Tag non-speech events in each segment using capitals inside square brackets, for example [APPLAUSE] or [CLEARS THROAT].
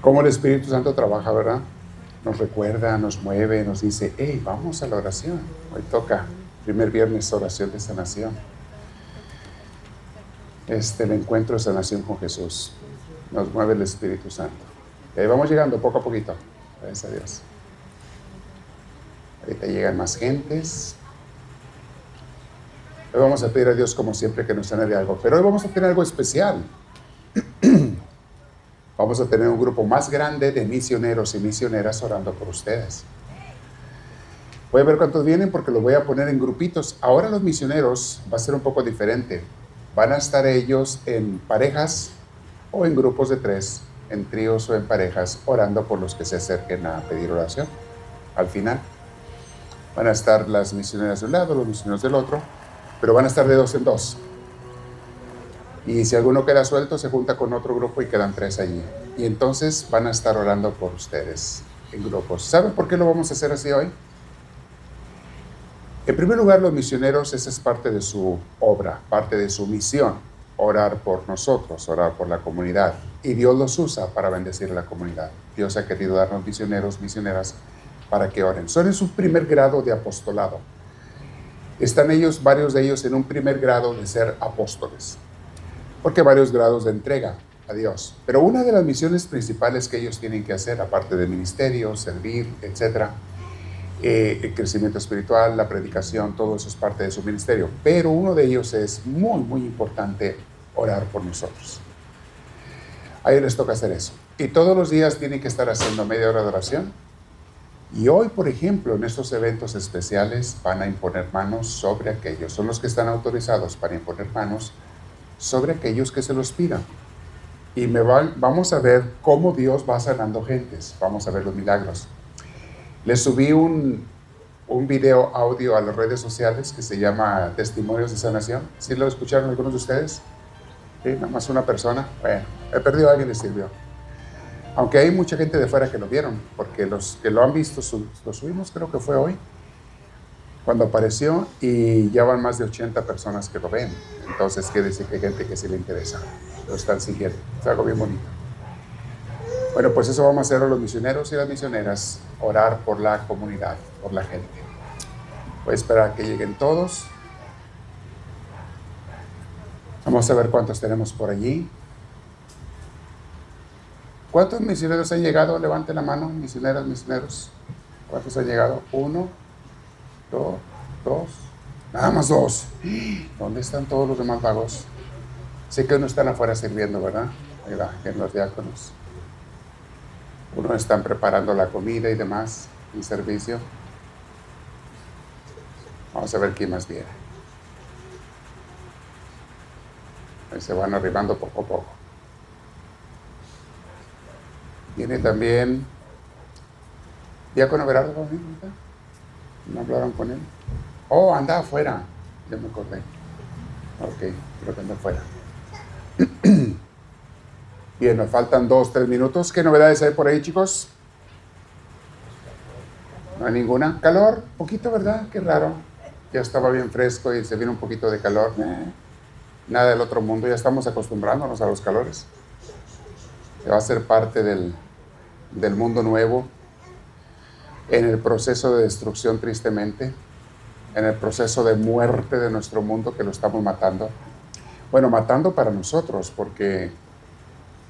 Cómo el Espíritu Santo trabaja, ¿verdad? Nos recuerda, nos mueve, nos dice, hey, vamos a la oración. Hoy toca, primer viernes, oración de sanación. Este, el encuentro de sanación con Jesús. Nos mueve el Espíritu Santo. Y ahí vamos llegando poco a poquito. Gracias a Dios. Ahorita llegan más gentes. Hoy vamos a pedir a Dios, como siempre, que nos sane de algo. Pero hoy vamos a tener algo especial. Vamos a tener un grupo más grande de misioneros y misioneras orando por ustedes. Voy a ver cuántos vienen porque los voy a poner en grupitos. Ahora los misioneros va a ser un poco diferente. Van a estar ellos en parejas o en grupos de tres, en tríos o en parejas, orando por los que se acerquen a pedir oración. Al final van a estar las misioneras de un lado, los misioneros del otro pero van a estar de dos en dos. Y si alguno queda suelto, se junta con otro grupo y quedan tres allí. Y entonces van a estar orando por ustedes en grupos. ¿Saben por qué lo vamos a hacer así hoy? En primer lugar, los misioneros, esa es parte de su obra, parte de su misión, orar por nosotros, orar por la comunidad. Y Dios los usa para bendecir a la comunidad. Dios ha querido darnos misioneros, misioneras, para que oren. Son en su primer grado de apostolado están ellos, varios de ellos, en un primer grado de ser apóstoles, porque varios grados de entrega a Dios. Pero una de las misiones principales que ellos tienen que hacer, aparte del ministerio, servir, etcétera, eh, el crecimiento espiritual, la predicación, todo eso es parte de su ministerio. Pero uno de ellos es muy, muy importante orar por nosotros. A ellos les toca hacer eso. Y todos los días tienen que estar haciendo media hora de oración y hoy, por ejemplo, en estos eventos especiales van a imponer manos sobre aquellos, son los que están autorizados para imponer manos sobre aquellos que se los pidan. Y me vamos a ver cómo Dios va sanando gentes, vamos a ver los milagros. Les subí un, un video audio a las redes sociales que se llama Testimonios de Sanación. ¿Sí lo escucharon algunos de ustedes? Sí, nada más una persona. Bueno, he perdido a alguien, les sirvió. Aunque hay mucha gente de fuera que lo vieron, porque los que lo han visto, lo subimos creo que fue hoy, cuando apareció, y ya van más de 80 personas que lo ven. Entonces quiere decir que hay gente que sí le interesa, lo están siguiendo. Es algo bien bonito. Bueno, pues eso vamos a hacer a los misioneros y las misioneras, orar por la comunidad, por la gente. Voy a esperar a que lleguen todos. Vamos a ver cuántos tenemos por allí. ¿Cuántos misioneros han llegado? Levante la mano, misioneras, misioneros. ¿Cuántos han llegado? Uno, dos, dos, nada más dos. ¿Dónde están todos los demás vagos? Sé que uno están afuera sirviendo, ¿verdad? en los diáconos. Uno están preparando la comida y demás, en servicio. Vamos a ver quién más viene. Ahí se van arribando poco a poco. Tiene también Diácono Berardo ¿No hablaron con él? Oh, anda afuera. Ya me acordé. Ok, creo que anda afuera. [CLEARS THROAT] Bien, nos faltan dos, tres minutos. ¿Qué novedades hay por ahí, chicos? No hay ninguna. Calor, poquito, ¿verdad? Qué raro. Ya estaba bien fresco y se viene un poquito de calor. Eh, nada del otro mundo, ya estamos acostumbrándonos a los calores que va a ser parte del, del mundo nuevo, en el proceso de destrucción tristemente, en el proceso de muerte de nuestro mundo que lo estamos matando. Bueno, matando para nosotros, porque,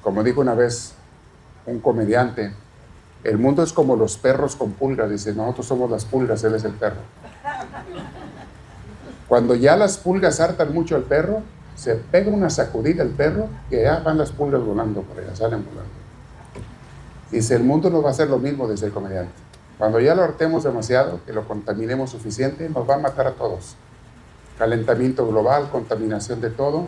como dijo una vez un comediante, el mundo es como los perros con pulgas, dice, nosotros somos las pulgas, él es el perro. Cuando ya las pulgas hartan mucho al perro, se pega una sacudida al perro y ya van las pulgas volando por allá, salen volando. Dice, el mundo no va a ser lo mismo, desde el comediante. Cuando ya lo hartemos demasiado, que lo contaminemos suficiente, nos va a matar a todos. Calentamiento global, contaminación de todo,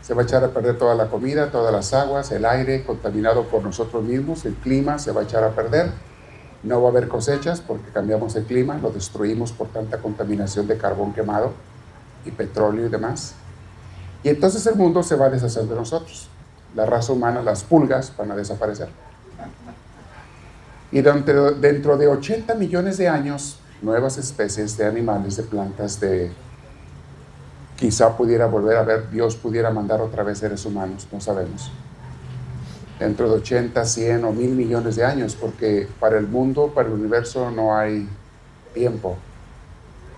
se va a echar a perder toda la comida, todas las aguas, el aire contaminado por nosotros mismos, el clima se va a echar a perder. No va a haber cosechas porque cambiamos el clima, lo destruimos por tanta contaminación de carbón quemado y petróleo y demás. Y entonces el mundo se va a deshacer de nosotros. La raza humana, las pulgas van a desaparecer. Y dentro, dentro de 80 millones de años, nuevas especies de animales, de plantas, de quizá pudiera volver a ver, Dios pudiera mandar otra vez seres humanos, no sabemos. dentro de 80, 100 o mil millones de años, porque para el mundo, para el universo no hay tiempo.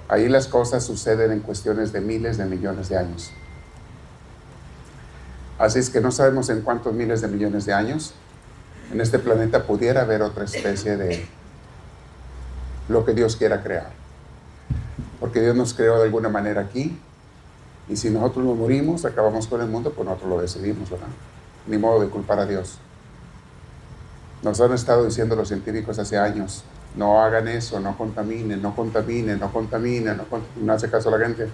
Ahí las cosas suceden en cuestiones de miles de millones de años. Así es que no sabemos en cuántos miles de millones de años en este planeta pudiera haber otra especie de lo que Dios quiera crear. Porque Dios nos creó de alguna manera aquí y si nosotros nos morimos, acabamos con el mundo, pues nosotros lo decidimos, ¿verdad? Ni modo de culpar a Dios. Nos han estado diciendo los científicos hace años, no hagan eso, no contaminen, no contaminen, no contaminen, no, no hace caso a la gente.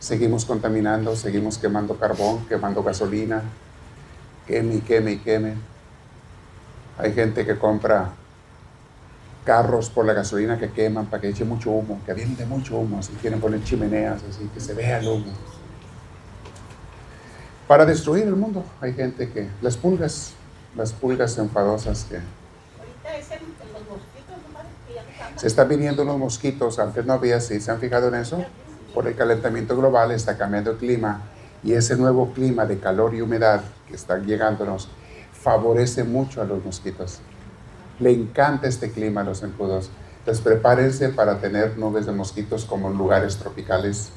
Seguimos contaminando, seguimos quemando carbón, quemando gasolina, queme y queme y queme. Hay gente que compra carros por la gasolina que queman para que eche mucho humo, que de mucho humo, así quieren poner chimeneas, así que se vea el humo. Para destruir el mundo hay gente que, las pulgas, las pulgas enfadosas que... Se están viniendo los mosquitos, antes no había así, ¿se han fijado en eso? Por el calentamiento global está cambiando el clima y ese nuevo clima de calor y humedad que está llegándonos favorece mucho a los mosquitos. Le encanta este clima a los zancudos. Entonces prepárense para tener nubes de mosquitos como en lugares tropicales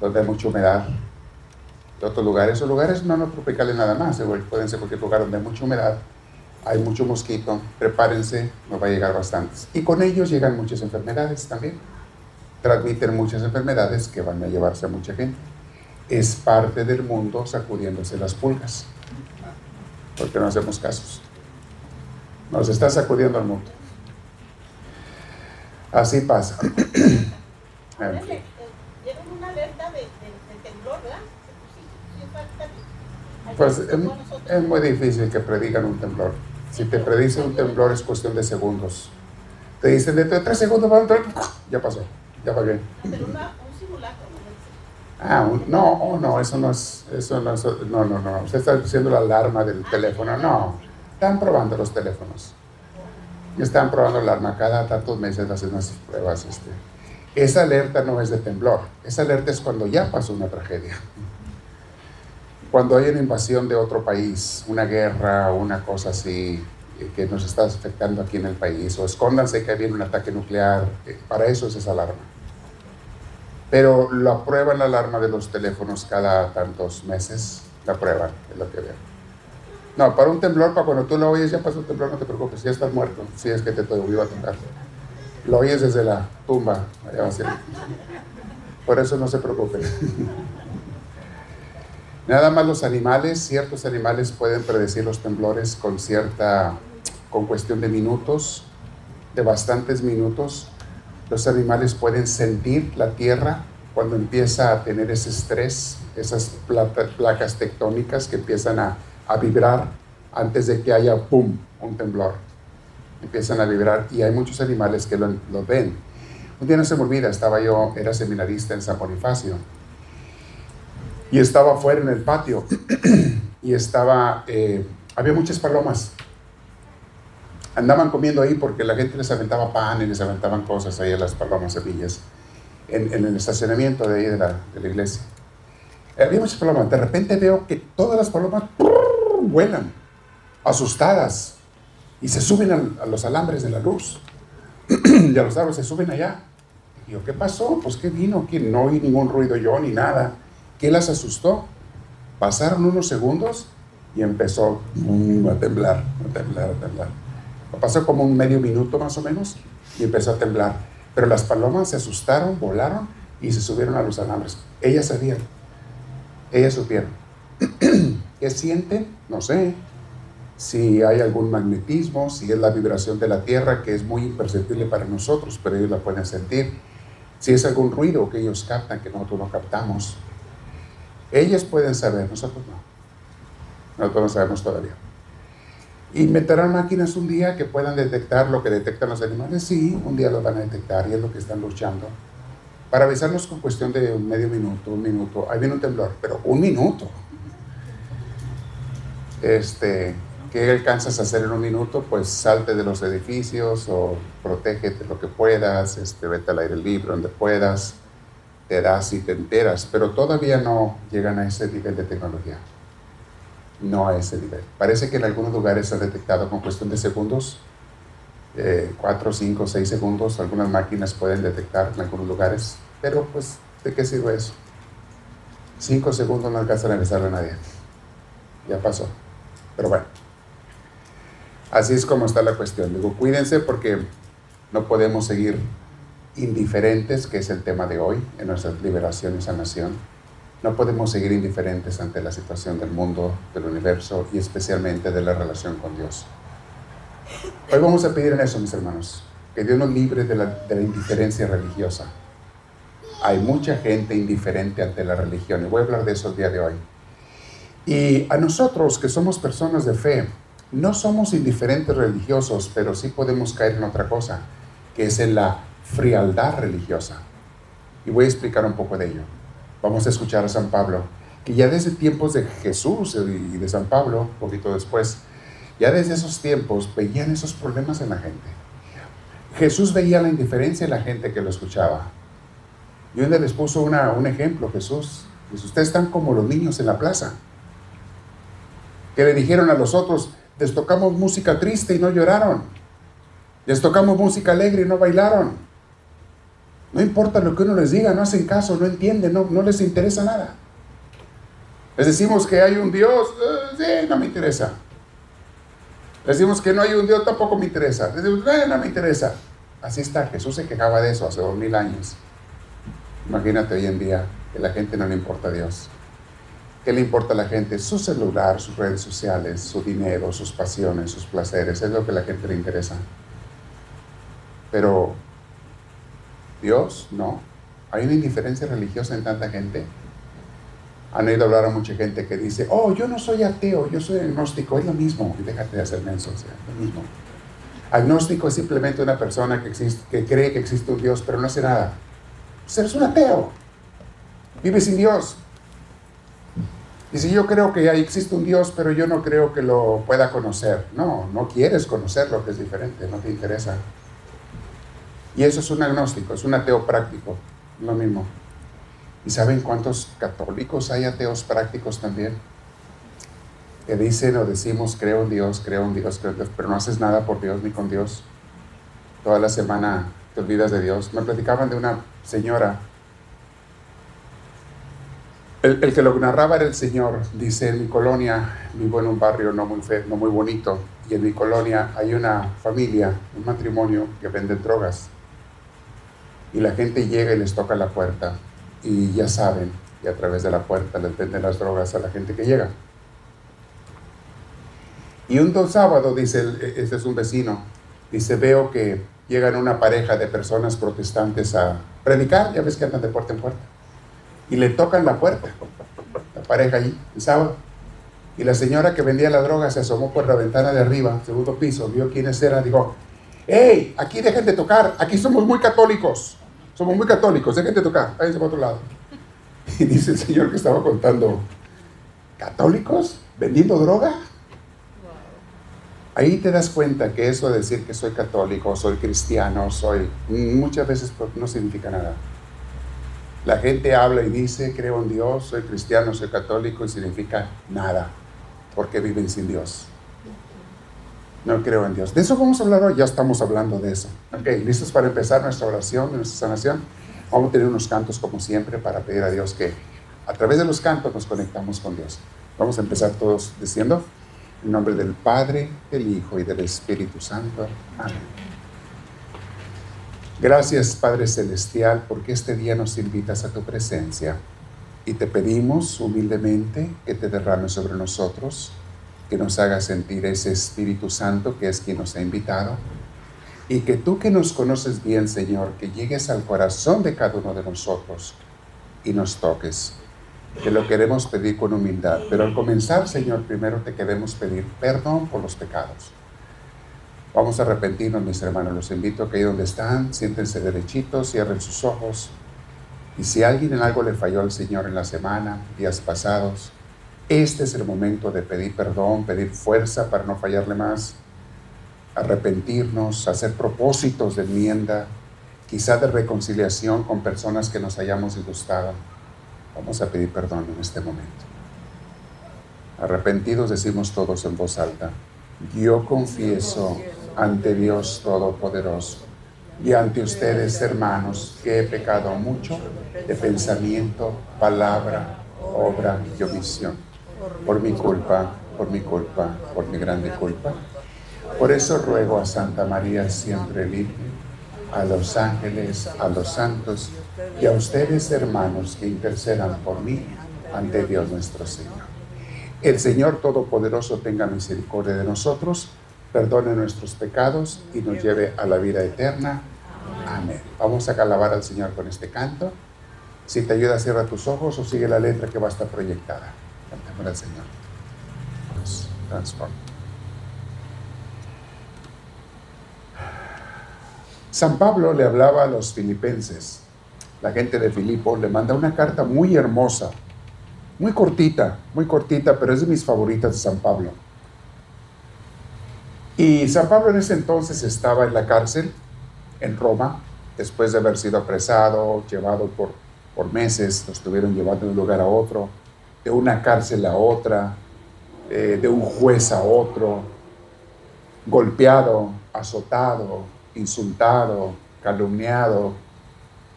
donde hay mucha humedad. De otros lugares, esos lugares no, no tropicales nada más, pueden ser cualquier lugar donde hay mucha humedad, hay mucho mosquito, prepárense, nos va a llegar bastantes. Y con ellos llegan muchas enfermedades también. Transmiten muchas enfermedades que van a llevarse a mucha gente. Es parte del mundo sacudiéndose las pulgas porque no hacemos casos. Nos está sacudiendo el mundo. Así pasa. Pues es, muy difícil que predigan un temblor. Si te predicen un temblor es cuestión de segundos. Te dicen dentro de tres segundos va a entrar, [LAUGHS] ya pasó, ya va bien. Ah, no, oh, no, eso no es, eso no no, no, no, usted está diciendo la alarma del teléfono, no, están probando los teléfonos, están probando la alarma cada tantos meses, hacen unas pruebas, este. esa alerta no es de temblor, esa alerta es cuando ya pasó una tragedia, cuando hay una invasión de otro país, una guerra, una cosa así, eh, que nos está afectando aquí en el país, o escóndanse que viene un ataque nuclear, eh, para eso es esa alarma. Pero la prueban la alarma de los teléfonos cada tantos meses, la prueban, es lo que veo. No, para un temblor, para cuando tú lo oyes, ya pasó un temblor, no te preocupes, ya estás muerto, si es que te volvió a tocar. Lo oyes desde la tumba, allá va a ser. Por eso no se preocupen. [LAUGHS] Nada más los animales, ciertos animales pueden predecir los temblores con cierta, con cuestión de minutos, de bastantes minutos, los animales pueden sentir la tierra cuando empieza a tener ese estrés, esas placas tectónicas que empiezan a, vibrar antes de que haya, ¡pum!, un temblor. Empiezan a vibrar y hay muchos animales que lo, ven. Un día no se me olvida, estaba yo, era seminarista en San Bonifacio y estaba afuera en el patio [CLEARS THROAT] y estaba, eh, había muchas palomas andaban comiendo ahí porque la gente les aventaba pan y les aventaban cosas ahí a las palomas semillas en, en el estacionamiento de ahí de la, de la iglesia. Había muchas palomas. De repente veo que todas las palomas vuelan, asustadas, y se suben a, los alambres de la luz. y a los árboles se suben allá. Y yo, ¿qué pasó? Pues ¿qué vino? Que no oí ningún ruido yo ni nada. ¿Qué las asustó? Pasaron unos segundos y empezó a temblar, a temblar, a temblar. Pasó como un medio minuto más o menos y empezó a temblar. Pero las palomas se asustaron, volaron y se subieron a los alambres. Ellas sabían, ellas supieron. [CLEARS THROAT] ¿Qué sienten? No sé. Si hay algún magnetismo, si es la vibración de la tierra que es muy imperceptible para nosotros, pero ellos la pueden sentir. Si es algún ruido que ellos captan que nosotros no captamos. Ellas pueden saber, nosotros no. Nosotros no sabemos todavía. ¿Inventarán máquinas un día que puedan detectar lo que detectan los animales? Sí, un día lo van a detectar y es lo que están luchando. Para avisarnos con cuestión de medio minuto, un minuto. Ahí viene un temblor, pero un minuto. Este, ¿Qué alcanzas a hacer en un minuto? Pues salte de los edificios o protégete lo que puedas, este, vete al aire libre donde puedas, te das y te enteras, pero todavía no llegan a ese nivel de tecnología. No a ese nivel. Parece que en algunos lugares se ha detectado con cuestión de segundos, eh, 4, 5, 6 segundos, algunas máquinas pueden detectar en algunos lugares, pero pues, ¿de qué sirve eso? 5 segundos no alcanzan a avisarle a nadie. Ya pasó. Pero bueno, así es como está la cuestión. Digo, cuídense porque no podemos seguir indiferentes, que es el tema de hoy en nuestra liberación y sanación no podemos seguir indiferentes ante la situación del mundo, del universo y especialmente de la relación con Dios. Hoy vamos a pedir en eso, mis hermanos, que Dios nos libre de la, indiferencia religiosa. Hay mucha gente indiferente ante la religión y voy a hablar de eso el día de hoy. Y a nosotros que somos personas de fe, no somos indiferentes religiosos, pero sí podemos caer en otra cosa, que es en la frialdad religiosa. Y voy a explicar un poco de ello. Vamos a escuchar a San Pablo, que ya desde tiempos de Jesús y de San Pablo, un poquito después, ya desde esos tiempos veían esos problemas en la gente. Jesús veía la indiferencia en la gente que lo escuchaba. Y un les puso una, un ejemplo, Jesús. Dice, ustedes están como los niños en la plaza, que le dijeron a los otros, les tocamos música triste y no lloraron. Les tocamos música alegre y no bailaron. No importa lo que uno les diga, no hacen caso, no entienden, no, no les interesa nada. Les decimos que hay un Dios, eh, sí, no me interesa. Les decimos que no hay un Dios, tampoco me interesa. Les decimos, eh, no me interesa. Así está, Jesús se quejaba de eso hace dos mil años. Imagínate hoy en día que la gente no le importa a Dios. ¿Qué le importa a la gente? Su celular, sus redes sociales, su dinero, sus pasiones, sus placeres. Es lo que a la gente le interesa. Pero Dios, no. Hay una indiferencia religiosa en tanta gente. Han oído hablar a mucha gente que dice, oh, yo no soy ateo, yo soy agnóstico, es lo mismo. Y déjate de hacer menso, es lo mismo. Agnóstico es simplemente una persona que, existe, que cree que existe un Dios, pero no hace nada. Ser es un ateo. Vive sin Dios. Dice, yo creo que ahí existe un Dios, pero yo no creo que lo pueda conocer. No, no quieres conocerlo, que es diferente, no te interesa. Y eso es un agnóstico, es un ateo práctico, lo mismo. ¿Y saben cuántos católicos hay ateos prácticos también? Que dicen o decimos, creo en Dios, creo en Dios, creo en Dios, pero no haces nada por Dios ni con Dios. Toda la semana te olvidas de Dios. Me platicaban de una señora. El, que lo narraba era el Señor. Dice, en mi colonia, vivo en un barrio no muy, no muy bonito, y en mi colonia hay una familia, un matrimonio que vende drogas y la gente llega y les toca la puerta y ya saben, y a través de la puerta les venden las drogas a la gente que llega. Y un dos sábado, dice, este es un vecino, dice, veo que llegan una pareja de personas protestantes a predicar, ya ves que andan de puerta en puerta, y le tocan la puerta, la pareja allí, el sábado. Y la señora que vendía la droga se asomó por la ventana de arriba, segundo piso, vio quiénes eran, dijo, hey, aquí dejen de tocar, aquí somos muy católicos. Somos muy católicos, dejen de tocar, váyanse para otro lado. Y dice el Señor que estaba contando, ¿católicos? ¿Vendiendo droga? Ahí te das cuenta que eso de decir que soy católico, soy cristiano, soy, muchas veces no significa nada. La gente habla y dice, creo en Dios, soy cristiano, soy católico y significa nada, porque viven sin Dios. No creo en Dios. De eso vamos a hablar hoy, ya estamos hablando de eso. Ok, ¿listos para empezar nuestra oración, nuestra sanación? Vamos a tener unos cantos como siempre para pedir a Dios que a través de los cantos nos conectamos con Dios. Vamos a empezar todos diciendo, en nombre del Padre, del Hijo y del Espíritu Santo. Amén. Gracias Padre Celestial porque este día nos invitas a tu presencia y te pedimos humildemente que te derrames sobre nosotros que nos haga sentir ese Espíritu Santo que es quien nos ha invitado. Y que tú que nos conoces bien, Señor, que llegues al corazón de cada uno de nosotros y nos toques. Que lo queremos pedir con humildad. Pero al comenzar, Señor, primero te queremos pedir perdón por los pecados. Vamos a arrepentirnos, mis hermanos. Los invito a que ahí donde están, siéntense derechitos, cierren sus ojos. Y si alguien en algo le falló al Señor en la semana, días pasados, este es el momento de pedir perdón, pedir fuerza para no fallarle más, arrepentirnos, hacer propósitos de enmienda, quizá de reconciliación con personas que nos hayamos disgustado. Vamos a pedir perdón en este momento. Arrepentidos decimos todos en voz alta. Yo confieso ante Dios Todopoderoso y ante ustedes, hermanos, que he pecado mucho de pensamiento, palabra, obra y omisión. Por mi culpa, por mi culpa, por mi grande culpa. Por eso ruego a Santa María siempre Virgen, a los ángeles, a los santos y a ustedes, hermanos, que intercedan por mí ante Dios nuestro Señor. El Señor Todopoderoso tenga misericordia de nosotros, perdone nuestros pecados y nos lleve a la vida eterna. Amén. Vamos a alabar al Señor con este canto. Si te ayuda, cierra tus ojos o sigue la letra que va a estar proyectada. Señor. transforma. San Pablo le hablaba a los filipenses. La gente de Filipo le manda una carta muy hermosa muy cortita, muy cortita, pero es de mis favoritas de San Pablo. Y San Pablo en ese entonces estaba en la cárcel en Roma, después de haber sido apresado, llevado por, por meses, lo estuvieron llevando de un lugar a otro, de una cárcel a otra, eh, de un juez a otro, golpeado, azotado, insultado, calumniado,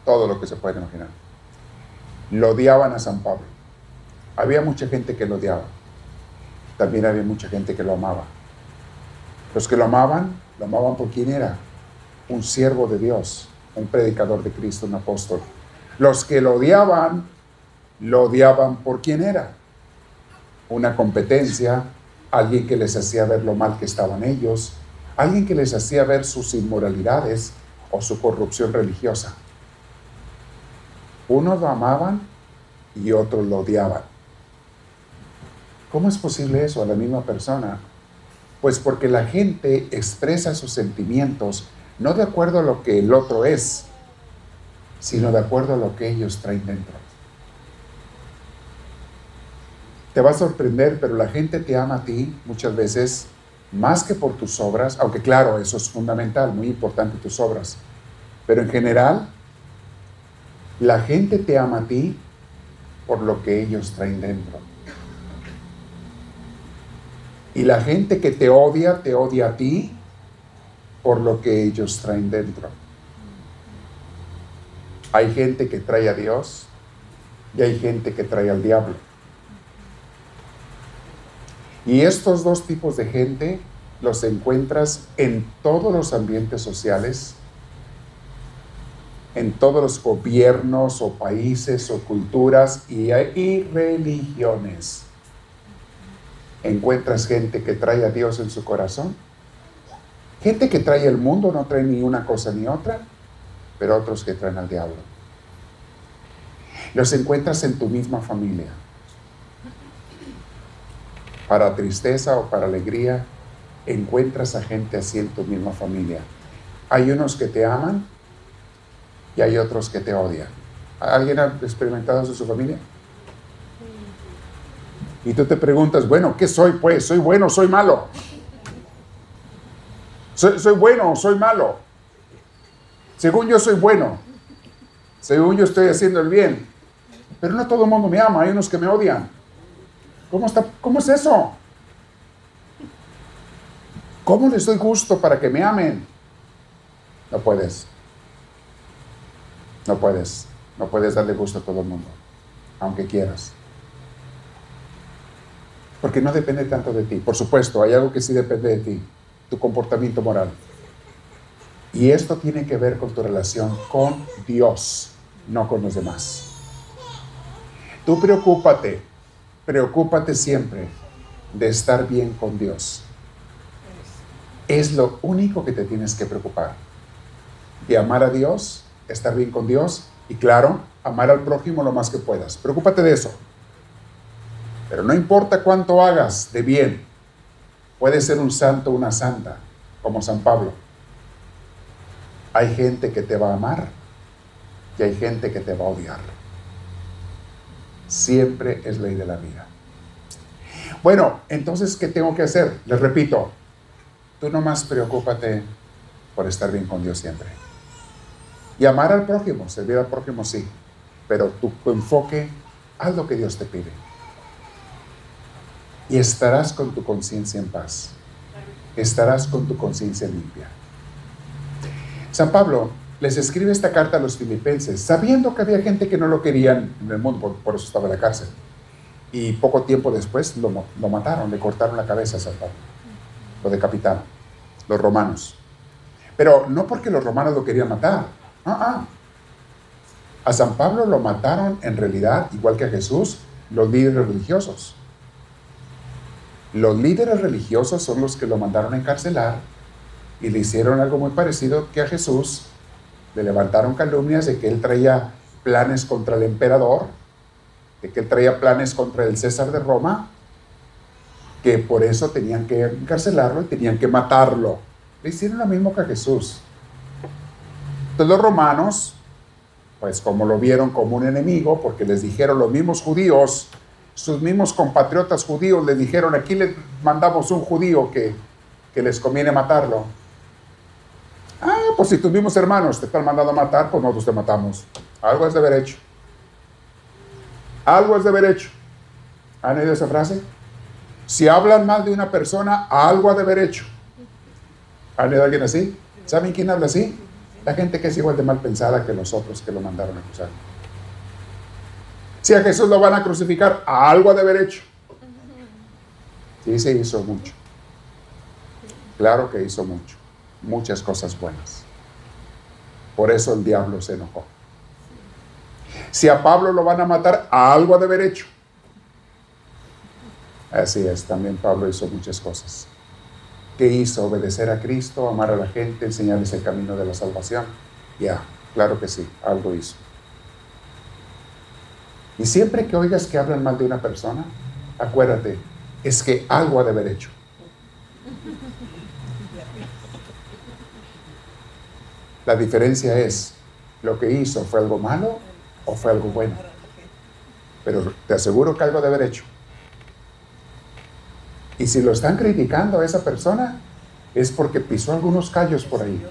todo lo que se puede imaginar. Lo odiaban a San Pablo. Había mucha gente que lo odiaba. También había mucha gente que lo amaba. Los que lo amaban, lo amaban por quién era. Un siervo de Dios, un predicador de Cristo, un apóstol. Los que lo odiaban, lo odiaban por quién era. Una competencia, alguien que les hacía ver lo mal que estaban ellos, alguien que les hacía ver sus inmoralidades o su corrupción religiosa. Unos lo amaban y otros lo odiaban. ¿Cómo es posible eso a la misma persona? Pues porque la gente expresa sus sentimientos no de acuerdo a lo que el otro es, sino de acuerdo a lo que ellos traen dentro. Te va a sorprender, pero la gente te ama a ti muchas veces más que por tus obras, aunque claro, eso es fundamental, muy importante tus obras, pero en general, la gente te ama a ti por lo que ellos traen dentro. Y la gente que te odia, te odia a ti por lo que ellos traen dentro. Hay gente que trae a Dios y hay gente que trae al diablo. Y estos dos tipos de gente los encuentras en todos los ambientes sociales, en todos los gobiernos o países o culturas y, religiones encuentras gente que trae a Dios en su corazón. Gente que trae el mundo, no trae ni una cosa ni otra, pero otros que traen al diablo. Los encuentras en tu misma familia. Para tristeza o para alegría, encuentras a gente así en tu misma familia. Hay unos que te aman y hay otros que te odian. ¿Alguien ha experimentado eso en su familia? Y tú te preguntas, bueno, ¿qué soy pues? ¿Soy bueno soy malo? ¿Soy, soy bueno o soy malo? Según yo soy bueno. Según yo estoy haciendo el bien. Pero no todo el mundo me ama, hay unos que me odian. ¿Cómo, está, cómo es eso? ¿Cómo les doy gusto para que me amen? No puedes. No puedes. No puedes darle gusto a todo el mundo, aunque quieras porque no depende tanto de ti. Por supuesto, hay algo que sí depende de ti, tu comportamiento moral. Y esto tiene que ver con tu relación con Dios, no con los demás. Tú preocúpate, preocúpate siempre de estar bien con Dios. Es lo único que te tienes que preocupar. De amar a Dios, estar bien con Dios y claro, amar al prójimo lo más que puedas. Preocúpate de eso. Pero no importa cuánto hagas de bien, puedes ser un santo o una santa, como San Pablo. Hay gente que te va a amar y hay gente que te va a odiar. Siempre es ley de la vida. Bueno, entonces, ¿qué tengo que hacer? Les repito, tú nomás preocúpate por estar bien con Dios siempre. Y amar al prójimo, servir al prójimo sí, pero tu enfoque, haz lo que Dios te pide. y estarás con tu conciencia en paz. Estarás con tu conciencia limpia. San Pablo les escribe esta carta a los filipenses, sabiendo que había gente que no lo querían en el mundo, por, eso estaba en la cárcel. Y poco tiempo después lo, mataron, le cortaron la cabeza a San Pablo, lo decapitaron, los romanos. Pero no porque los romanos lo querían matar. Ah, ah. A San Pablo lo mataron en realidad, igual que a Jesús, los líderes religiosos. Los líderes religiosos son los que lo mandaron a encarcelar y le hicieron algo muy parecido que a Jesús. Le levantaron calumnias de que él traía planes contra el emperador, de que él traía planes contra el César de Roma, que por eso tenían que encarcelarlo y tenían que matarlo. Le hicieron lo mismo que a Jesús. Entonces los romanos, pues como lo vieron como un enemigo, porque les dijeron los mismos judíos, sus mismos compatriotas judíos les dijeron, aquí les mandamos un judío que, que les conviene matarlo. Ah, pues si tus mismos hermanos te están mandando a matar, pues nosotros te matamos. Algo es de haber hecho. Algo es de haber hecho. ¿Han oído esa frase? Si hablan mal de una persona, algo ha de haber hecho. ¿Han oído a alguien así? ¿Saben quién habla así? La gente que es igual de mal pensada que nosotros que lo mandaron a acusar. Si a Jesús lo van a crucificar, algo ha de haber hecho. Sí, se hizo mucho. Claro que hizo mucho. Muchas cosas buenas. Por eso el diablo se enojó. Si a Pablo lo van a matar, algo ha de haber hecho. Así es, también Pablo hizo muchas cosas. ¿Qué hizo? Obedecer a Cristo, amar a la gente, enseñarles el camino de la salvación. Ya, claro que sí, algo hizo. Y siempre que oigas que hablan mal de una persona, acuérdate, es que algo ha de haber hecho. La diferencia es, ¿lo que hizo fue algo malo o fue algo bueno? Pero te aseguro que algo de haber hecho. Y si lo están criticando a esa persona, es porque pisó algunos callos por ahí.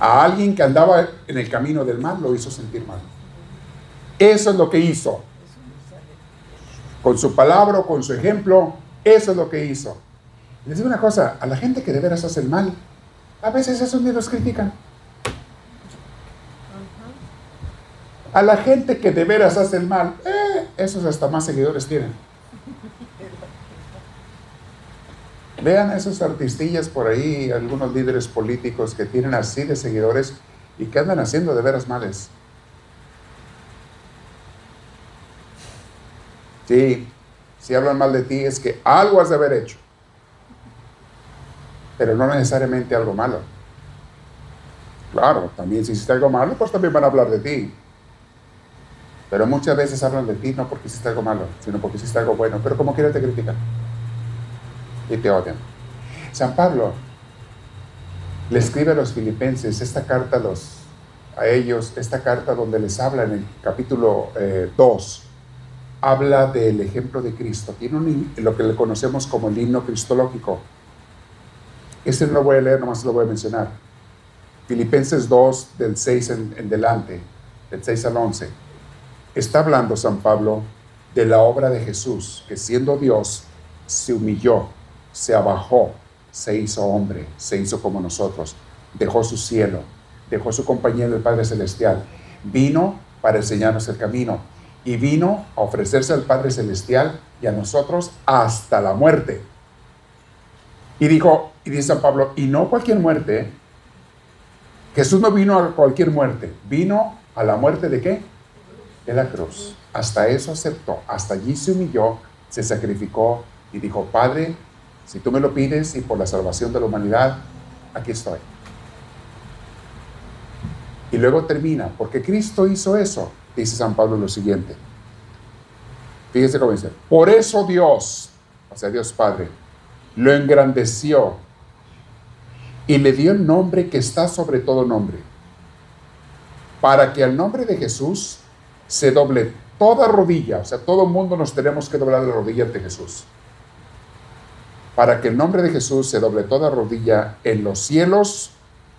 A alguien que andaba en el camino del mal lo hizo sentir mal. Eso es lo que hizo. Con su palabra con su ejemplo, eso es lo que hizo. Les digo una cosa, a la gente que de veras hace el mal, a veces esos ni los critican. A la gente que de veras hace el mal, eh, esos hasta más seguidores tienen. Vean esos artistillas por ahí, algunos líderes políticos que tienen así de seguidores y que andan haciendo de veras males. Sí, si hablan mal de ti es que algo has de haber hecho, pero no necesariamente algo malo. Claro, también si hiciste algo malo, pues también van a hablar de ti. Pero muchas veces hablan de ti no porque hiciste algo malo, sino porque hiciste algo bueno, pero como quiera te critican y te odian. San Pablo le escribe a los filipenses esta carta a, los, a ellos, esta carta donde les habla en el capítulo 2, eh, habla del ejemplo de Cristo. Tiene lo que le conocemos como el himno cristológico. Este no lo voy a leer, nomás lo voy a mencionar. Filipenses 2, del 6 en, delante, del 6 al 11. Está hablando San Pablo de la obra de Jesús, que siendo Dios, se humilló, se abajó, se hizo hombre, se hizo como nosotros, dejó su cielo, dejó su compañía en el Padre Celestial, vino para enseñarnos el camino y vino a ofrecerse al Padre Celestial y a nosotros hasta la muerte. Y dijo, y dice San Pablo, y no cualquier muerte. Jesús no vino a cualquier muerte, vino a la muerte de qué? De la cruz. Hasta eso aceptó, hasta allí se humilló, se sacrificó y dijo, Padre, si tú me lo pides y por la salvación de la humanidad, aquí estoy. Y luego termina, porque Cristo hizo eso dice San Pablo lo siguiente. Fíjese cómo dice, por eso Dios, o sea, Dios Padre, lo engrandeció y le dio el nombre que está sobre todo nombre, para que al nombre de Jesús se doble toda rodilla, o sea, todo el mundo nos tenemos que doblar la rodilla ante Jesús. Para que el nombre de Jesús se doble toda rodilla en los cielos,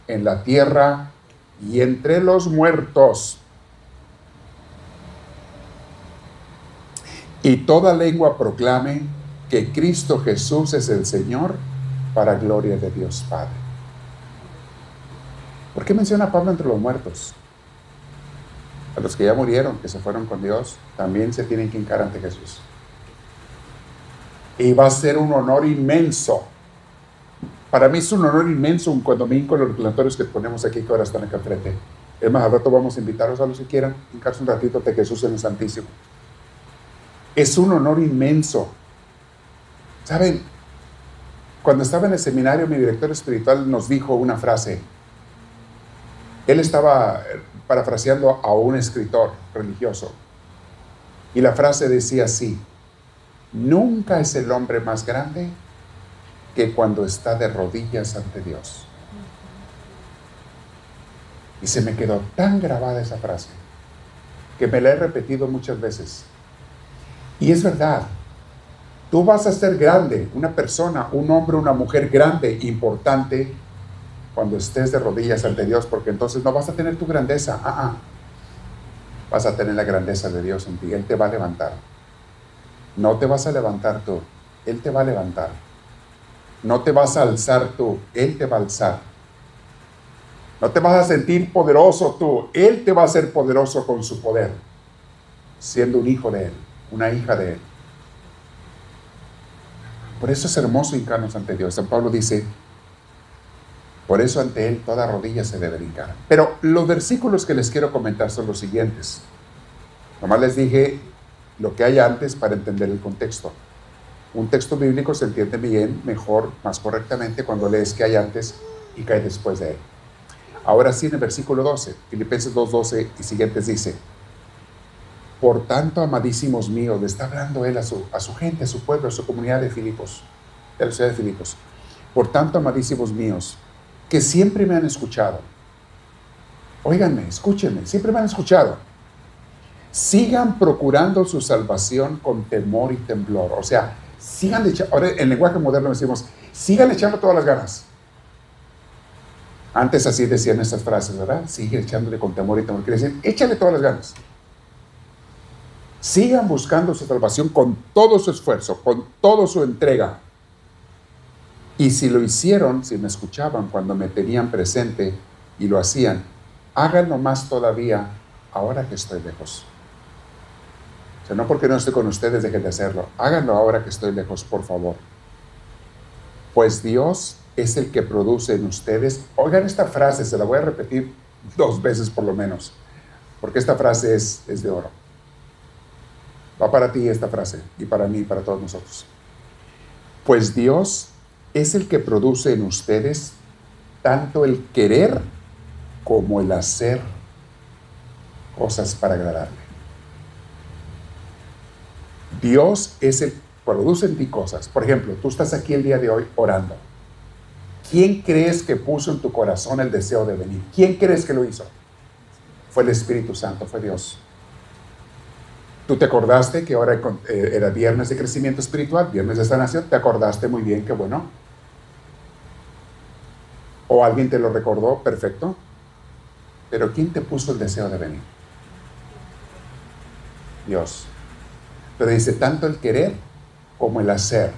en la tierra y entre los muertos y toda lengua proclame que Cristo Jesús es el Señor para gloria de Dios Padre. ¿Por qué menciona Pablo entre los muertos? A los que ya murieron, que se fueron con Dios, también se tienen que hincar ante Jesús. Y va a ser un honor inmenso. Para mí es un honor inmenso cuando me hinco los reclamatorios que ponemos aquí, que ahora están acá enfrente. Es más, al vamos a invitarlos a los que quieran, hincarse un ratito ante Jesús en el Santísimo. Es un honor inmenso. ¿Saben? Cuando estaba en el seminario, mi director espiritual nos dijo una frase. Él estaba parafraseando a un escritor religioso. Y la frase decía así, nunca es el hombre más grande que cuando está de rodillas ante Dios. Y se me quedó tan grabada esa frase que me la he repetido muchas veces. Y es verdad, tú vas a ser grande, una persona, un hombre, una mujer grande, importante, cuando estés de rodillas ante Dios, porque entonces no vas a tener tu grandeza, ah, ah. vas a tener la grandeza de Dios en ti, Él te va a levantar. No te vas a levantar tú, Él te va a levantar. No te vas a alzar tú, Él te va a alzar. No te vas a sentir poderoso tú, Él te va a hacer poderoso con su poder, siendo un hijo de Él, una hija de Él. Por eso es hermoso hincarnos ante Dios. San Pablo dice, por eso ante Él toda rodilla se debe hincar. Pero los versículos que les quiero comentar son los siguientes. Nomás les dije lo que hay antes para entender el contexto. Un texto bíblico se entiende bien, mejor, más correctamente cuando lees que hay antes y que hay después de él. Ahora sí, en el versículo 12, Filipenses 2.12 y siguientes dice, por tanto, amadísimos míos, le está hablando él a su, a su gente, a su pueblo, a su comunidad de Filipos, de la ciudad de Filipos. Por tanto, amadísimos míos, que siempre me han escuchado. Óiganme, escúchenme, siempre me han escuchado. Sigan procurando su salvación con temor y temblor. O sea, sigan echando, ahora en lenguaje moderno decimos, sigan echando todas las ganas. Antes así decían estas frases, ¿verdad? Sigue echándole con temor y temor. Quiere decir, échale todas las ganas. Sigan buscando su salvación con todo su esfuerzo, con toda su entrega. Y si lo hicieron, si me escuchaban cuando me tenían presente y lo hacían, háganlo más todavía ahora que estoy lejos. O sea, no porque no estoy con ustedes dejen de hacerlo. Háganlo ahora que estoy lejos, por favor. Pues Dios es el que produce en ustedes. Oigan esta frase, se la voy a repetir dos veces por lo menos, porque esta frase es, es de oro. Va para ti esta frase y para mí y para todos nosotros. Pues Dios es el que produce en ustedes tanto el querer como el hacer cosas para agradarle. Dios es el que produce en ti cosas. Por ejemplo, tú estás aquí el día de hoy orando. ¿Quién crees que puso en tu corazón el deseo de venir? ¿Quién crees que lo hizo? Fue el Espíritu Santo, fue Dios. Tú te acordaste que ahora eh, era viernes de crecimiento espiritual, viernes de sanación, te acordaste muy bien, qué bueno. O alguien te lo recordó, perfecto. Pero ¿quién te puso el deseo de venir? Dios. Pero dice, tanto el querer como el hacer.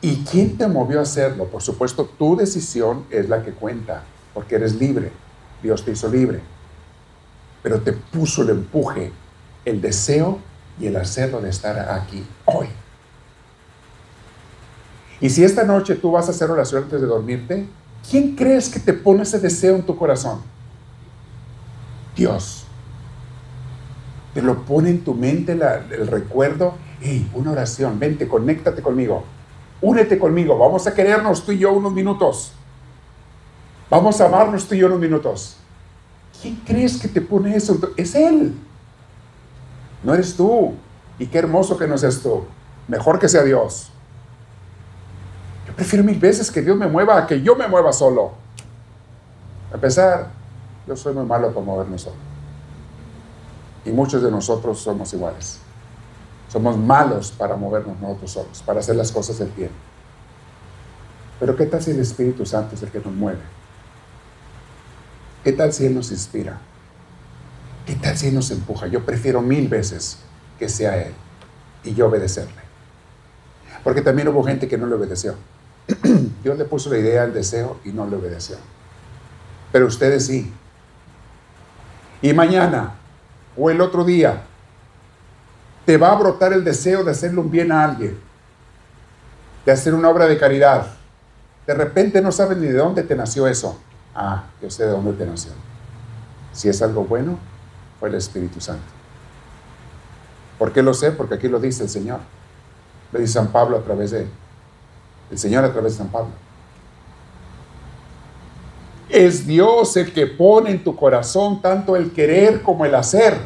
¿Y quién te movió a hacerlo? Por supuesto, tu decisión es la que cuenta, porque eres libre. Dios te hizo libre. Pero te puso el empuje, el deseo y el hacerlo de estar aquí hoy. Y si esta noche tú vas a hacer oración antes de dormirte, ¿quién crees que te pone ese deseo en tu corazón? Dios. Te lo pone en tu mente el recuerdo. Hey, una oración, vente, conéctate conmigo únete conmigo, vamos a querernos tú y yo unos minutos. Vamos a amarnos tú y yo unos minutos. ¿Quién crees que te pone eso? Es Él. No eres tú. Y qué hermoso que no seas tú. Mejor que sea Dios. Prefiero mil veces que Dios me mueva a que yo me mueva solo. A pesar, yo soy muy malo para moverme solo. Y muchos de nosotros somos iguales. Somos malos para movernos nosotros solos, para hacer las cosas del bien. Pero ¿qué tal si el Espíritu Santo es el que nos mueve? ¿Qué tal si Él nos inspira? ¿Qué tal si Él nos empuja? Yo prefiero mil veces que sea Él. y yo obedecerle. Porque también hubo gente que no le obedeció. [CLEARS THROAT] Dios le puso la idea, el deseo y no le obedeció. Pero ustedes sí. Y mañana o el otro día te va a brotar el deseo de hacerle un bien a alguien, de hacer una obra de caridad. De repente no sabes ni de dónde te nació eso. Ah, yo sé de dónde te nació. Si es algo bueno, fue el Espíritu Santo. ¿Por qué lo sé? Porque aquí lo dice el Señor. Lo dice San Pablo a través de. El Señor a través de San Pablo. Es Dios el que pone en tu corazón tanto el querer como el hacer.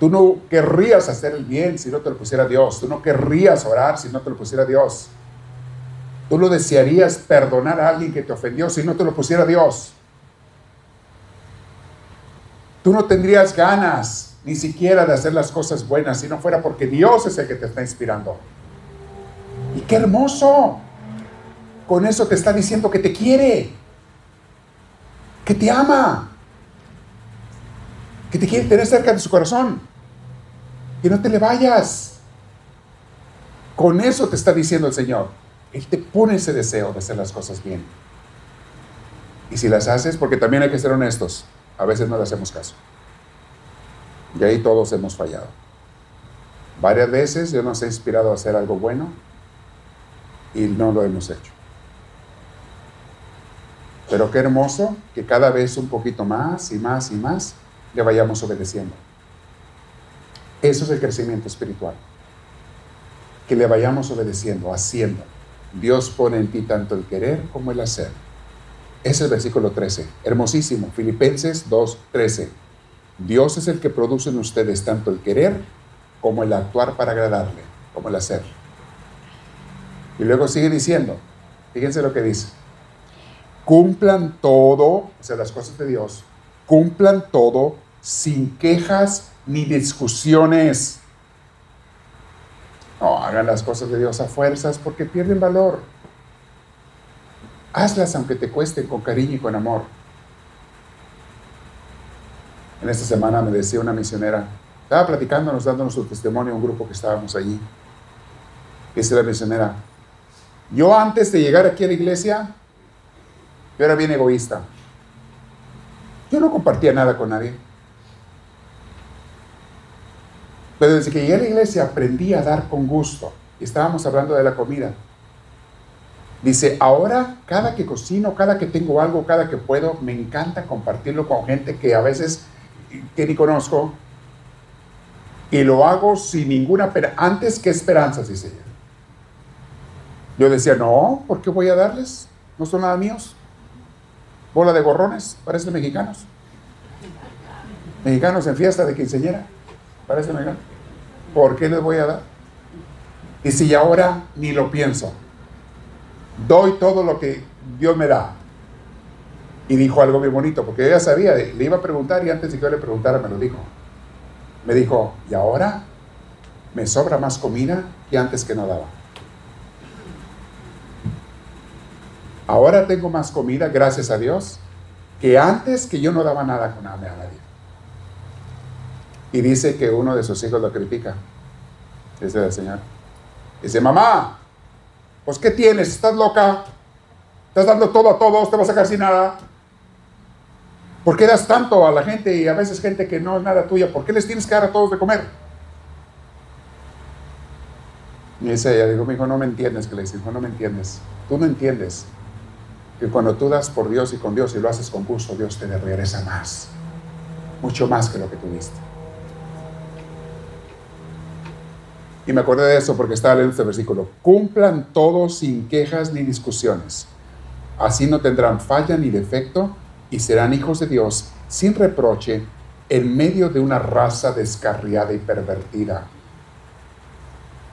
Tú no querrías hacer el bien si no te lo pusiera Dios. Tú no querrías orar si no te lo pusiera Dios. Tú no desearías perdonar a alguien que te ofendió si no te lo pusiera Dios. Tú no tendrías ganas ni siquiera de hacer las cosas buenas si no fuera porque Dios es el que te está inspirando. Qué hermoso. Con eso te está diciendo que te quiere, que te ama, que te quiere tener cerca de su corazón, que no te le vayas. Con eso te está diciendo el Señor. Él te pone ese deseo de hacer las cosas bien. Y si las haces, porque también hay que ser honestos, a veces no le hacemos caso. Y ahí todos hemos fallado. Varias veces Dios nos ha inspirado a hacer algo bueno y no lo hemos hecho. Pero qué hermoso que cada vez un poquito más y más y más le vayamos obedeciendo. Eso es el crecimiento espiritual. Que le vayamos obedeciendo, haciendo. Dios pone en ti tanto el querer como el hacer. Es el versículo 13. Hermosísimo. Filipenses 2.13. Dios es el que produce en ustedes tanto el querer como el actuar para agradarle, como el hacer. Y luego sigue diciendo, fíjense lo que dice cumplan todo, o sea, las cosas de Dios, cumplan todo sin quejas ni discusiones. No hagan las cosas de Dios a fuerzas porque pierden valor. Hazlas aunque te cuesten con cariño y con amor. En esta semana me decía una misionera, estaba platicándonos, dándonos su testimonio un grupo que estábamos allí. Dice la misionera, yo antes de llegar aquí a la iglesia yo era bien egoísta. Yo no compartía nada con nadie. Pero desde que llegué a la iglesia aprendí a dar con gusto. Estábamos hablando de la comida. Dice, ahora cada que cocino, cada que tengo algo, cada que puedo, me encanta compartirlo con gente que a veces que ni conozco. Y lo hago sin ninguna. Antes que esperanzas, dice ella. Yo decía, no, ¿por qué voy a darles? No son nada míos bola de gorrones, parecen mexicanos. Mexicanos en fiesta de quinceñera, parece mexicanos. ¿Por qué les voy a dar? Y si ahora ni lo pienso, doy todo lo que Dios me da. Y dijo algo muy bonito, porque ella sabía, le iba a preguntar y antes de que yo le preguntara me lo dijo. Me dijo, ¿y ahora me sobra más comida que antes que no daba? Ahora tengo más comida, gracias a Dios, que antes que yo no daba nada con hambre a nadie. Y dice que uno de sus hijos lo critica. Dice el Señor. Dice, mamá, pues ¿qué tienes? ¿Estás loca? ¿Estás dando todo a todos? ¿Te vas a sacar sin nada? ¿Por qué das tanto a la gente y a veces gente que no es nada tuya? ¿Por qué les tienes que dar a todos de comer? Y dice ella, digo, mi hijo, no me entiendes, que le dice, hijo, no me entiendes. Tú no entiendes que cuando tú das por Dios y con Dios y lo haces con gusto, Dios te regresa más, mucho más que lo que tuviste. Y me acordé de eso porque estaba leyendo este versículo. Cumplan todo sin quejas ni discusiones. Así no tendrán falla ni defecto y serán hijos de Dios sin reproche en medio de una raza descarriada y pervertida.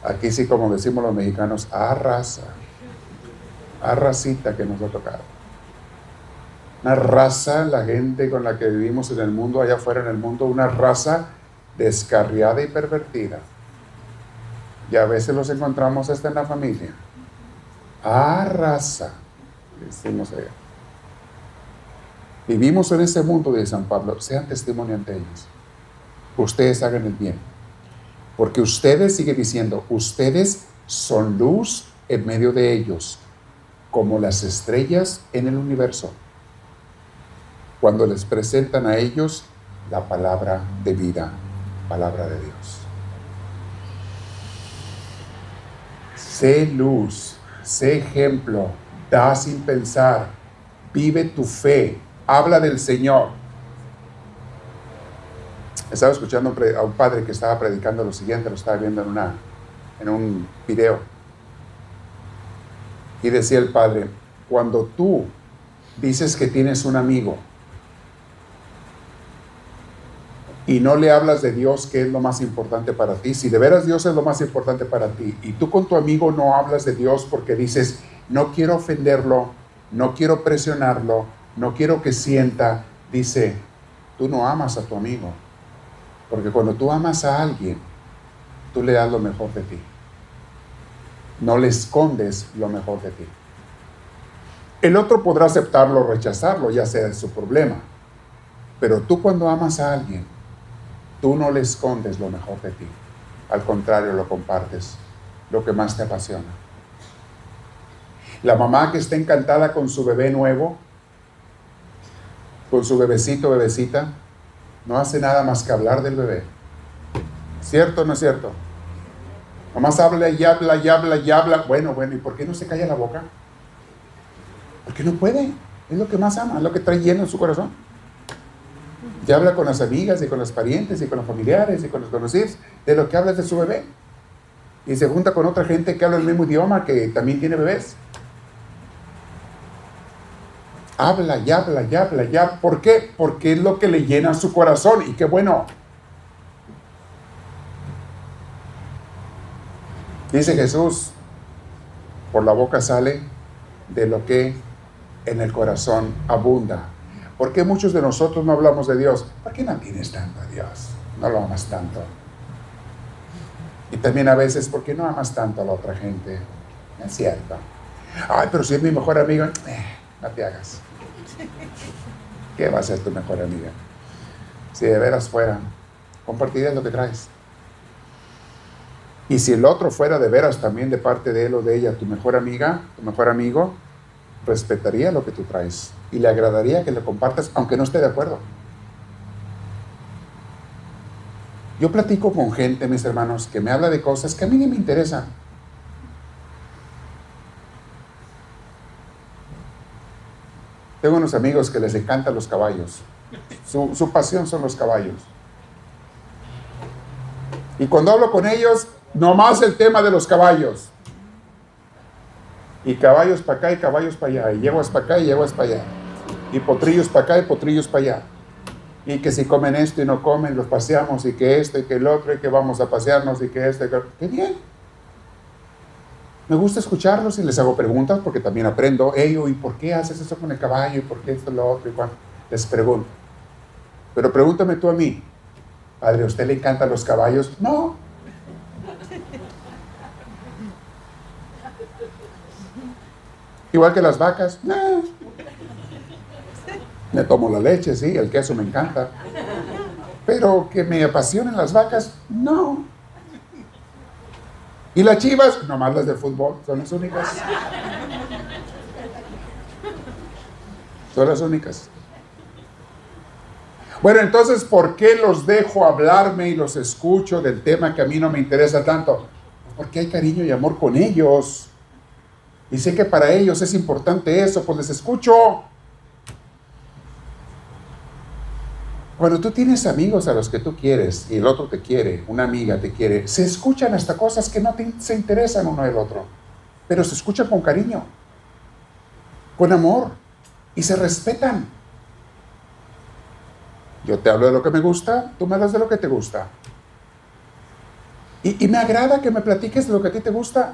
Aquí sí, como decimos los mexicanos, a raza a racita que nos ha tocado. Una raza, la gente con la que vivimos en el mundo, allá afuera en el mundo, una raza descarriada y pervertida. Y a veces los encontramos hasta en la familia. A raza, decimos allá. Vivimos en ese mundo de San Pablo, sean testimonio ante ellos. Ustedes hagan el bien. Porque ustedes, sigue diciendo, ustedes son luz en medio de ellos, como las estrellas en el universo. Cuando les presentan a ellos la palabra de vida, palabra de Dios. Sé luz, sé ejemplo, da sin pensar, vive tu fe, habla del Señor. Estaba escuchando a un padre que estaba predicando lo siguiente, lo estaba viendo en, una, en un video. Y decía el padre, cuando tú dices que tienes un amigo y no le hablas de Dios, que es lo más importante para ti, si de veras Dios es lo más importante para ti, y tú con tu amigo no hablas de Dios porque dices, no quiero ofenderlo, no quiero presionarlo, no quiero que sienta, dice, tú no amas a tu amigo. Porque cuando tú amas a alguien, tú le das lo mejor de ti. No le escondes lo mejor de ti. El otro podrá aceptarlo o rechazarlo, ya sea su problema. Pero tú cuando amas a alguien, tú no le escondes lo mejor de ti. Al contrario, lo compartes, lo que más te apasiona. La mamá que está encantada con su bebé nuevo, con su bebecito, bebecita, no hace nada más que hablar del bebé. ¿Cierto o no es cierto? Nomás habla y habla y habla y habla. Bueno, bueno, ¿y por qué no se calla la boca? Porque no puede. Es lo que más ama, es lo que trae lleno en su corazón. Y habla con las amigas y con los parientes y con los familiares y con los conocidos de lo que habla de su bebé. Y se junta con otra gente que habla el mismo idioma que también tiene bebés habla y habla y habla ya. ¿Por qué? Porque es lo que le llena su corazón y qué bueno. Dice Jesús, por la boca sale de lo que en el corazón abunda. ¿Por qué muchos de nosotros no hablamos de Dios? ¿Por qué no tienes tanto a Dios? No lo amas tanto. Y también a veces, ¿por qué no amas tanto a la otra gente? Es cierto. Ay, pero si es mi mejor amigo, eh, no te hagas. ¿Qué va a ser tu mejor amiga? Si de veras fuera, compartirías lo que traes. Y si el otro fuera de veras también de parte de él o de ella, tu mejor amiga, tu mejor amigo, respetaría lo que tú traes y le agradaría que le compartas, aunque no esté de acuerdo. Yo platico con gente, mis hermanos, que me habla de cosas que a mí ni me interesan. Tengo unos amigos que les encantan los caballos. Su, pasión son los caballos. Y cuando hablo con ellos, nomás el tema de los caballos. Y caballos para acá y caballos para allá. Y yeguas para acá y yeguas para allá. Y potrillos para acá y potrillos para allá. Y que si comen esto y no comen, los paseamos. Y que esto y que el otro y que vamos a pasearnos y que esto y que... ¡Qué bien! Me gusta escucharlos y les hago preguntas porque también aprendo. Ello, ¿y por qué haces eso con el caballo? ¿Y por qué esto, lo otro? Y cuando les pregunto. Pero pregúntame tú a mí, Padre, ¿a usted le encantan los caballos? No. Igual que las vacas. Me tomo la leche, sí, el queso me encanta. Pero que me apasionen las vacas, no. Y las chivas, nomás las de fútbol, son las únicas. Son las únicas. Bueno, entonces, ¿por qué los dejo hablarme y los escucho del tema que a mí no me interesa tanto? Porque hay cariño y amor con ellos. Y sé que para ellos es importante eso, pues les escucho. Cuando tú tienes amigos a los que tú quieres y el otro te quiere, una amiga te quiere, se escuchan hasta cosas que no se interesan uno del otro, pero se escuchan con cariño, con amor y se respetan. Yo te hablo de lo que me gusta, tú me hablas de lo que te gusta. Y, y me agrada que me platiques de lo que a ti te gusta.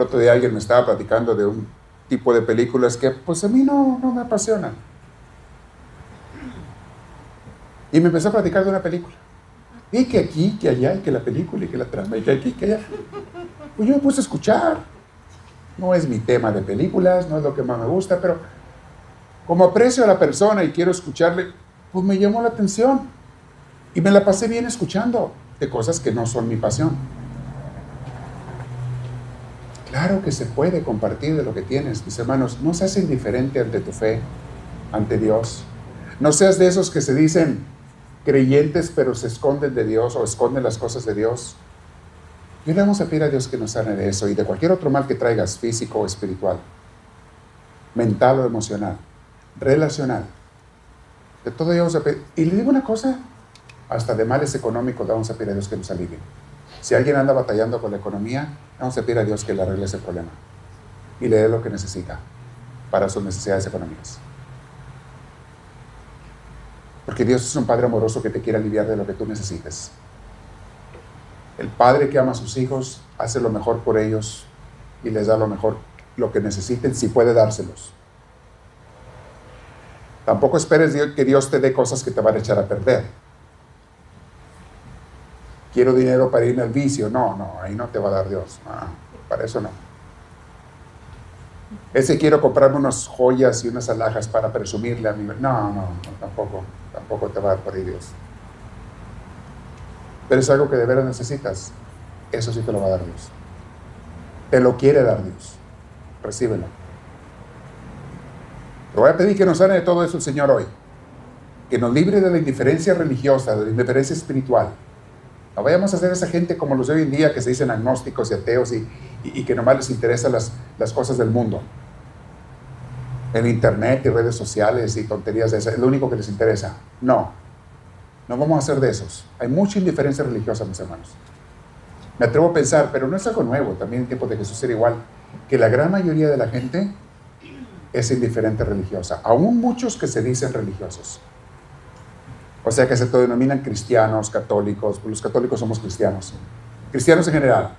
El otro día alguien me estaba platicando de un tipo de películas que pues a mí no, no me apasionan. Y me empezó a platicar de una película. Y que aquí, que allá, y que la película, y que la trama, y que aquí, que allá. Pues yo me puse a escuchar. No es mi tema de películas, no es lo que más me gusta, pero como aprecio a la persona y quiero escucharle, pues me llamó la atención. Y me la pasé bien escuchando de cosas que no son mi pasión. Claro que se puede compartir de lo que tienes, mis hermanos. No seas indiferente ante tu fe, ante Dios. No seas de esos que se dicen creyentes pero se esconden de Dios o esconden las cosas de Dios. Y le vamos a pedir a Dios que nos sane de eso y de cualquier otro mal que traigas, físico o espiritual, mental o emocional, relacional. De todo ello vamos. Y le digo una cosa, hasta de males económicos le vamos a pedir a Dios que nos alivie. Si alguien anda batallando con la economía, vamos a pedir a Dios que le arregle ese problema y le dé lo que necesita para sus necesidades económicas. Porque Dios es un Padre amoroso que te quiere aliviar de lo que tú necesites. El Padre que ama a sus hijos hace lo mejor por ellos y les da lo mejor, lo que necesiten, si puede dárselos. Tampoco esperes que Dios te dé cosas que te van a echar a perder. Quiero dinero para irme al vicio. No, no, ahí no te va a dar Dios. para eso no. Ese quiero comprarme unas joyas y unas alhajas para presumirle a mi... No, no, no, tampoco, tampoco te va a dar por ahí Dios. Pero es algo que de veras necesitas. Eso sí te lo va a dar Dios. Te lo quiere dar Dios. Recíbelo. Te voy a pedir que nos sane de todo eso el Señor hoy. Que nos libre de la indiferencia religiosa, de la indiferencia espiritual. No vayamos a ser esa gente como los de hoy en día que se dicen agnósticos y ateos y, y, que nomás les interesan las, las cosas del mundo. El internet y redes sociales y tonterías de esas, es lo único que les interesa. No, no vamos a hacer de esos. Hay mucha indiferencia religiosa, mis hermanos. Me atrevo a pensar, pero no es algo nuevo, también en tiempos de Jesús era igual, que la gran mayoría de la gente es indiferente religiosa, aún muchos que se dicen religiosos. O sea que se denominan cristianos, católicos, pues los católicos somos cristianos, cristianos en general,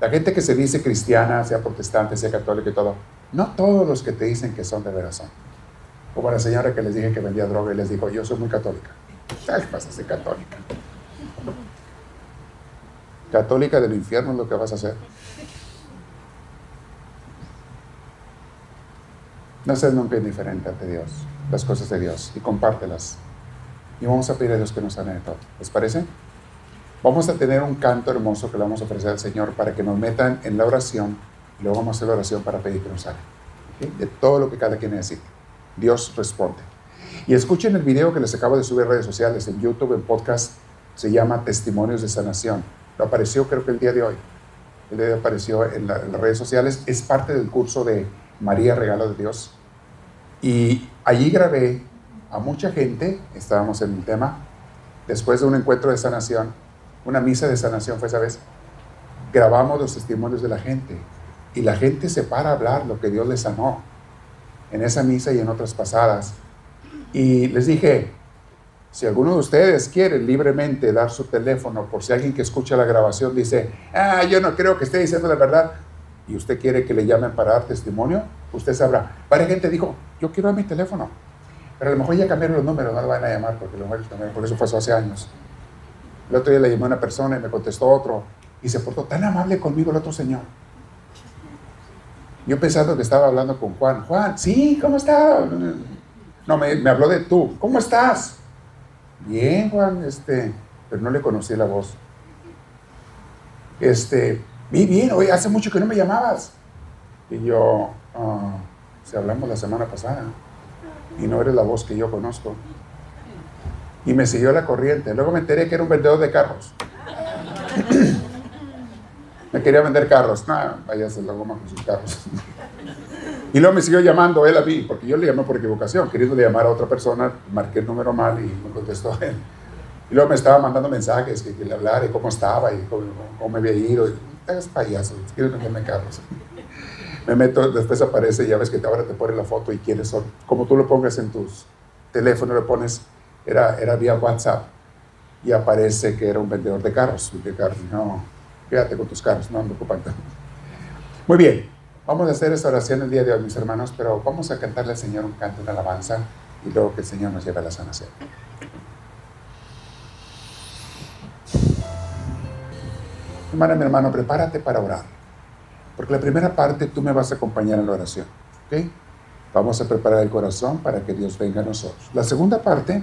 la gente que se dice cristiana, sea protestante, sea católica y todo, no todos los que te dicen que son de veras son. Como la señora que les dije que vendía droga y les dijo, yo soy muy católica. ¿Qué pasa ser católica? Católica del infierno es lo que vas a hacer. No seas nunca indiferente ante Dios, las cosas de Dios, y compártelas. Y vamos a pedir a Dios que nos sane de todo. ¿Les parece? Vamos a tener un canto hermoso que le vamos a ofrecer al Señor para que nos metan en la oración y luego vamos a hacer la oración para pedir que nos salga. De todo lo que cada quien necesite. Dios responde. Y escuchen el video que les acabo de subir a redes sociales, en YouTube, en podcast, se llama Testimonios de Sanación. Lo apareció creo que el día de hoy. El día de hoy apareció en las redes sociales. Es parte del curso de María Regalo de Dios. Y allí grabé a mucha gente, estábamos en el tema, después de un encuentro de sanación, una misa de sanación fue esa vez, grabamos los testimonios de la gente y la gente se para a hablar lo que Dios les sanó en esa misa y en otras pasadas. Y les dije, si alguno de ustedes quiere libremente dar su teléfono por si alguien que escucha la grabación dice, ah, yo no creo que esté diciendo la verdad, y usted quiere que le llamen para dar testimonio, usted sabrá. Varias gente dijo, yo quiero dar mi teléfono, pero a lo mejor ya cambiaron los números, no lo van a llamar porque lo por eso pasó hace años. El otro día le llamé a una persona y me contestó otro. Y se portó tan amable conmigo el otro señor. Yo pensando que estaba hablando con Juan. Juan, sí, ¿cómo estás? No, me, habló de tú. ¿Cómo estás? Bien, Juan, este, pero no le conocí la voz. Este, bien, bien, oye, hace mucho que no me llamabas. Y yo, uh, si hablamos la semana pasada, y no eres la voz que yo conozco y me siguió la corriente. Luego me enteré que era un vendedor de carros. [COUGHS] me quería vender carros. No, váyase la goma con sus carros. [LAUGHS] y luego me siguió llamando él a mí, porque yo le llamé por equivocación, queriéndole llamar a otra persona, marqué el número mal y me contestó [LAUGHS] él. Y luego me estaba mandando mensajes que, le hablara y cómo estaba y cómo, me había ido. Y, payaso, quieres venderme carros. Me meto, después aparece, ya ves que ahora te pone la foto y quiénes son. Como tú lo pongas en tus teléfonos, le pones era, era vía WhatsApp y aparece que era un vendedor de carros. ¿De carros? No, quédate con tus carros, no me ocupan Muy bien, vamos a hacer esta oración el día de hoy, mis hermanos, pero vamos a cantarle al Señor un canto, una alabanza y luego que el Señor nos lleve a la sanación. Hermana, mi hermano, prepárate para orar. Porque la primera parte tú me vas a acompañar en la oración. ¿Ok? Vamos a preparar el corazón para que Dios venga a nosotros. La segunda parte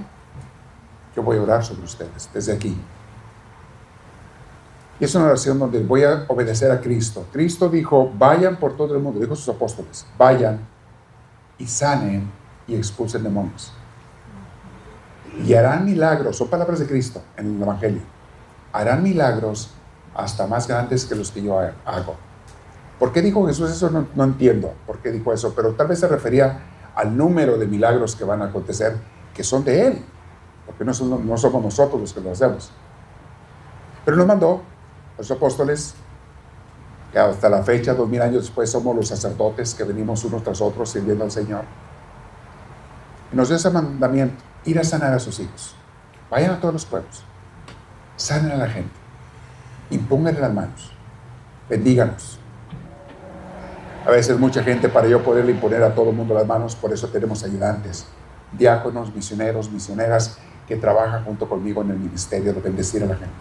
Yo voy a orar sobre ustedes desde aquí. Y es una oración donde voy a obedecer a Cristo. Cristo dijo, vayan por todo el mundo, dijo a sus apóstoles, vayan y sanen y expulsen demonios. Y harán milagros, son palabras de Cristo en el Evangelio. Harán milagros hasta más grandes que los que yo hago. ¿Por qué dijo Jesús eso? No, entiendo por qué dijo eso, pero tal vez se refería al número de milagros que van a acontecer, que son de Él, porque no, no somos nosotros los que lo hacemos. Pero nos mandó a los apóstoles, que hasta la fecha, dos mil años después, somos los sacerdotes que venimos unos tras otros sirviendo al Señor. Y nos dio ese mandamiento, ir a sanar a sus hijos. Vayan a todos los pueblos, sanen a la gente, impónganle las manos, bendíganos, a veces mucha gente para yo poderle imponer a todo el mundo las manos, por eso tenemos ayudantes, diáconos, misioneros, misioneras que trabajan junto conmigo en el ministerio de bendecir a la gente.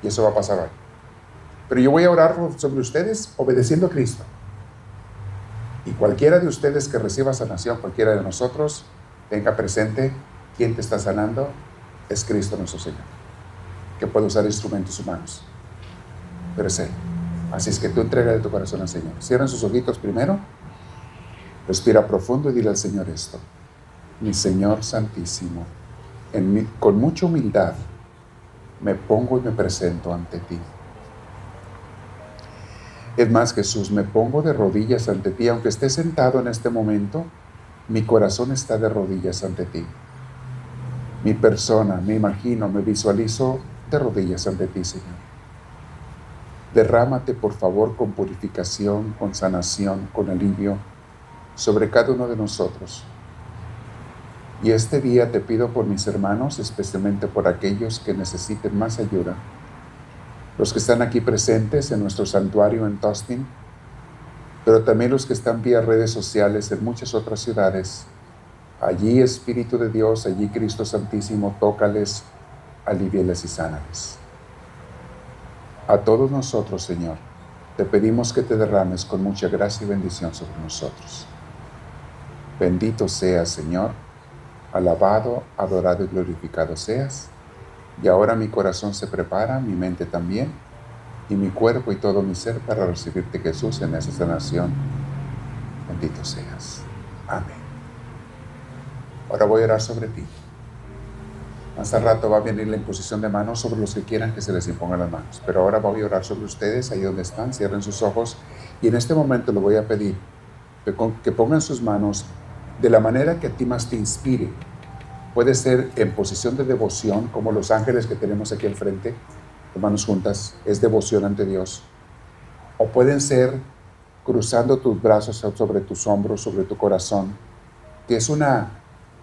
Y eso va a pasar hoy. Pero yo voy a orar sobre ustedes obedeciendo a Cristo. Y cualquiera de ustedes que reciba sanación, cualquiera de nosotros, tenga presente quién te está sanando, es Cristo nuestro Señor, que puede usar instrumentos humanos. Pero es Él. Así es que tú entrega de tu corazón al Señor. Cierra sus ojitos primero. Respira profundo y dile al Señor esto. Mi Señor Santísimo, con mucha humildad me pongo y me presento ante ti. Es más, Jesús, me pongo de rodillas ante ti, aunque esté sentado en este momento, mi corazón está de rodillas ante ti. Mi persona, me imagino, me visualizo de rodillas ante ti, Señor. Derrámate, por favor, con purificación, con sanación, con alivio sobre cada uno de nosotros. Y este día te pido por mis hermanos, especialmente por aquellos que necesiten más ayuda, los que están aquí presentes en nuestro santuario en Tostin, pero también los que están vía redes sociales en muchas otras ciudades. Allí, Espíritu de Dios, allí Cristo Santísimo, tócales, aliviales y sánales. A todos nosotros, Señor, te pedimos que te derrames con mucha gracia y bendición sobre nosotros. Bendito seas, Señor, alabado, adorado y glorificado seas. Y ahora mi corazón se prepara, mi mente también, y mi cuerpo y todo mi ser para recibirte, Jesús, en esa sanación. Bendito seas. Amén. Ahora voy a orar sobre ti. Más al rato va a venir la imposición de manos sobre los que quieran que se les impongan las manos. Pero ahora voy a orar sobre ustedes, ahí donde están, cierren sus ojos. Y en este momento le voy a pedir que pongan sus manos de la manera que a ti más te inspire. Puede ser en posición de devoción, como los ángeles que tenemos aquí al frente, de manos juntas, es devoción ante Dios. O pueden ser cruzando tus brazos sobre tus hombros, sobre tu corazón, que es una,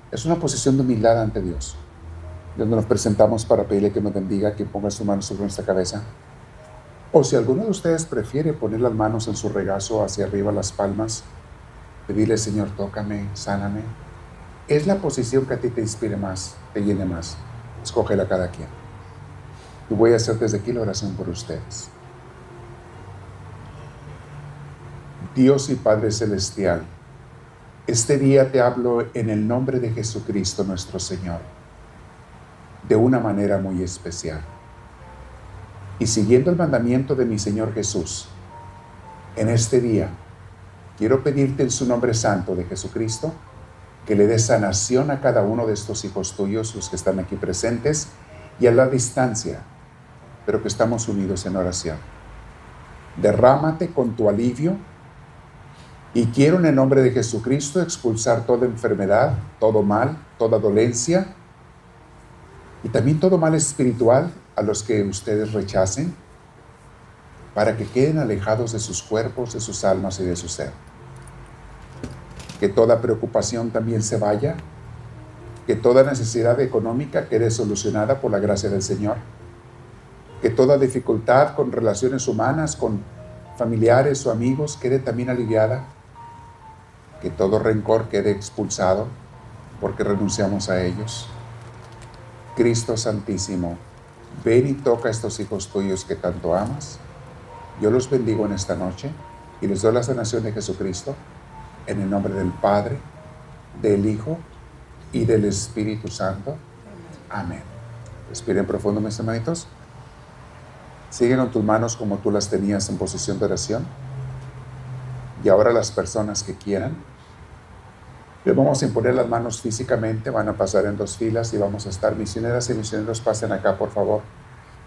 es una posición de humildad ante Dios donde nos presentamos para pedirle que nos bendiga, que ponga su mano sobre nuestra cabeza. O si alguno de ustedes prefiere poner las manos en su regazo hacia arriba, las palmas, pedirle, Señor, tócame, sáname. Es la posición que a ti te inspire más, te llene más. Escógela cada quien. Y voy a hacer desde aquí la oración por ustedes. Dios y Padre Celestial, este día te hablo en el nombre de Jesucristo nuestro Señor de una manera muy especial. Y siguiendo el mandamiento de mi Señor Jesús, en este día quiero pedirte en su nombre santo de Jesucristo que le des sanación a cada uno de estos hijos tuyos, los que están aquí presentes, y a la distancia, pero que estamos unidos en oración. Derrámate con tu alivio y quiero en el nombre de Jesucristo expulsar toda enfermedad, todo mal, toda dolencia, y también todo mal espiritual a los que ustedes rechacen, para que queden alejados de sus cuerpos, de sus almas y de su ser. Que toda preocupación también se vaya, que toda necesidad económica quede solucionada por la gracia del Señor, que toda dificultad con relaciones humanas, con familiares o amigos quede también aliviada, que todo rencor quede expulsado porque renunciamos a ellos Cristo Santísimo, ven y toca a estos hijos tuyos que tanto amas. Yo los bendigo en esta noche y les doy la sanación de Jesucristo en el nombre del Padre, del Hijo y del Espíritu Santo. Amén. Respiren profundo, mis hermanitos. Siguen con tus manos como tú las tenías en posición de oración. Y ahora las personas que quieran, les vamos a imponer las manos físicamente, van a pasar en dos filas y vamos a estar misioneras y misioneros, pasen acá, por favor.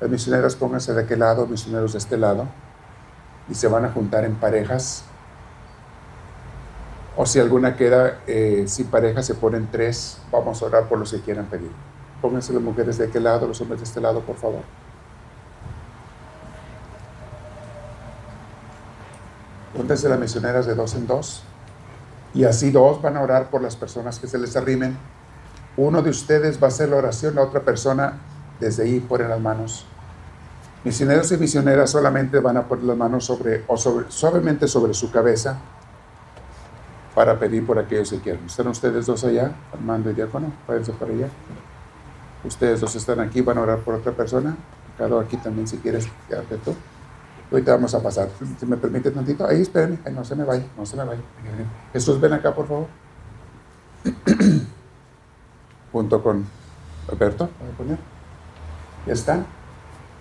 Las misioneras pónganse de aquel lado, misioneros de este lado, y se van a juntar en parejas. O si alguna queda eh, sin pareja, se ponen tres. Vamos a orar por los que quieran pedir. Pónganse las mujeres de aquel lado, los hombres de este lado, por favor. Pónganse las misioneras de dos en dos. Y así dos van a orar por las personas que se les arrimen. Uno de ustedes va a hacer la oración, la otra persona desde ahí pone las manos. Misioneros y misioneras solamente van a poner las manos sobre, o suavemente sobre su cabeza para pedir por aquellos que quieran. ¿Están ustedes dos allá, Armando y Diácono? Váyanse para allá. Ustedes dos están aquí, van a orar por otra persona. Cada aquí también, si quieres, quédate tú. Ahorita vamos a pasar. Si me permite tantito. Ahí, espérenme. no se me vaya, no se me vaya. Jesús, ven acá, por favor. [CLEARS THROAT] Junto con Alberto. Ya están.